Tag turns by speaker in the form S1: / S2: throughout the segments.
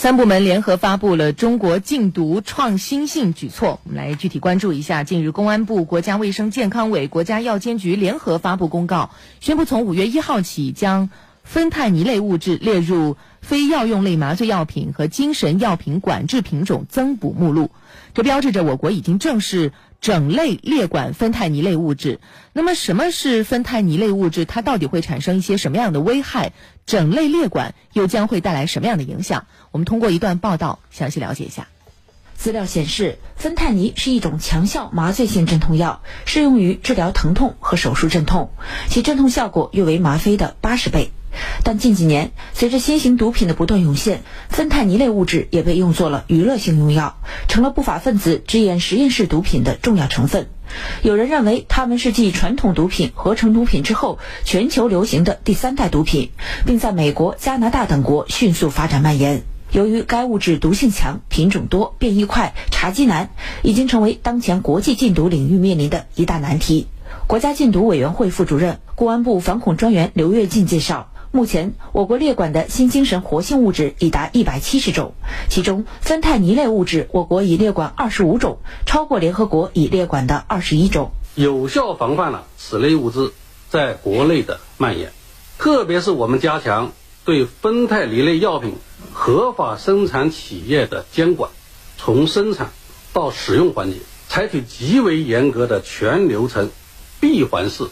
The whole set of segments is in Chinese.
S1: 三部门联合发布了中国禁毒创新性举措，我们来具体关注一下。近日，公安部、国家卫生健康委、国家药监局联合发布公告，宣布从五月一号起，将芬太尼类物质列入非药用类麻醉药品和精神药品管制品种增补目录。这标志着我国已经正式整类列管芬太尼类物质。那么，什么是芬太尼类物质？它到底会产生一些什么样的危害？整类列管又将会带来什么样的影响？我们通过一段报道详细了解一下。
S2: 资料显示，芬太尼是一种强效麻醉性镇痛药，适用于治疗疼痛和手术镇痛，其镇痛效果约为吗啡的八十倍。但近几年，随着新型毒品的不断涌现，芬太尼类物质也被用作了娱乐性用药，成了不法分子制验实验室毒品的重要成分。有人认为，它们是继传统毒品、合成毒品之后，全球流行的第三代毒品，并在美国、加拿大等国迅速发展蔓延。由于该物质毒性强、品种多、变异快、查缉难，已经成为当前国际禁毒领域面临的一大难题。国家禁毒委员会副主任、公安部反恐专员刘跃进介绍，目前我国列管的新精神活性物质已达一百七十种，其中芬太尼类物质我国已列管二十五种，超过联合国已列管的二十一种，
S3: 有效防范了此类物质在国内的蔓延。特别是我们加强对芬太尼类药品。合法生产企业的监管，从生产到使用环节，采取极为严格的全流程闭环式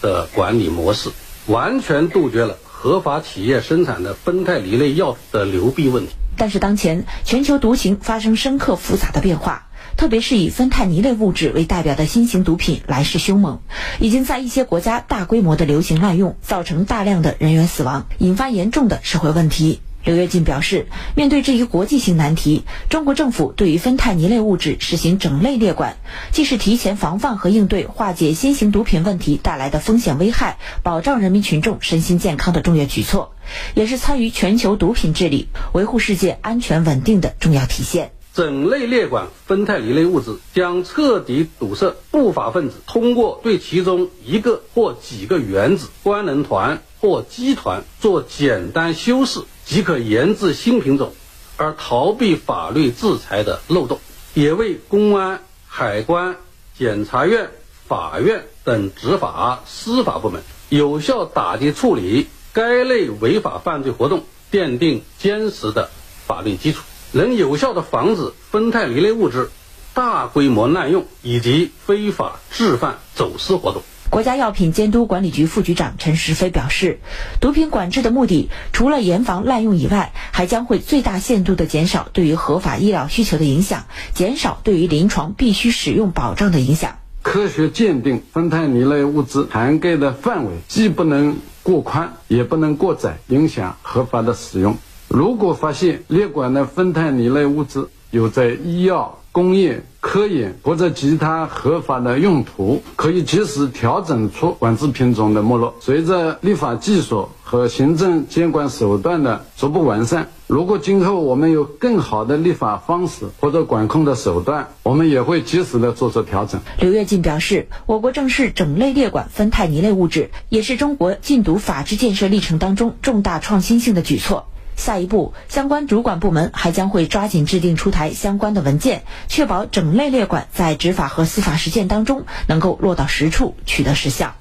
S3: 的管理模式，完全杜绝了合法企业生产的芬太尼类药的流弊问题。
S2: 但是，当前全球毒情发生深刻复杂的变化，特别是以芬太尼类物质为代表的新型毒品来势凶猛，已经在一些国家大规模的流行滥用，造成大量的人员死亡，引发严重的社会问题。刘跃进表示，面对这一国际性难题，中国政府对于芬太尼类物质实行整类列管，既是提前防范和应对化解新型毒品问题带来的风险危害，保障人民群众身心健康的重要举措，也是参与全球毒品治理、维护世界安全稳定的重要体现。
S3: 整类列管芬太尼类物质，将彻底堵塞不法分子通过对其中一个或几个原子、官能团或集团做简单修饰即可研制新品种，而逃避法律制裁的漏洞，也为公安、海关、检察院、法院等执法司法部门有效打击处理该类违法犯罪活动奠定坚实的法律基础。能有效的防止芬太尼类物质大规模滥用以及非法制贩走私活动。
S2: 国家药品监督管理局副局长陈石飞表示，毒品管制的目的除了严防滥用以外，还将会最大限度地减少对于合法医疗需求的影响，减少对于临床必须使用保障的影响。
S4: 科学鉴定芬太尼类物质涵盖的范围，既不能过宽，也不能过窄，影响合法的使用。如果发现列管的芬太尼类物质有在医药、工业、科研或者其他合法的用途，可以及时调整出管制品种的目录。随着立法技术和行政监管手段的逐步完善，如果今后我们有更好的立法方式或者管控的手段，我们也会及时的做出调整。
S2: 刘跃进表示，我国正式整类列管芬太尼类物质，也是中国禁毒法治建设历程当中重大创新性的举措。下一步，相关主管部门还将会抓紧制定出台相关的文件，确保整类列管在执法和司法实践当中能够落到实处，取得实效。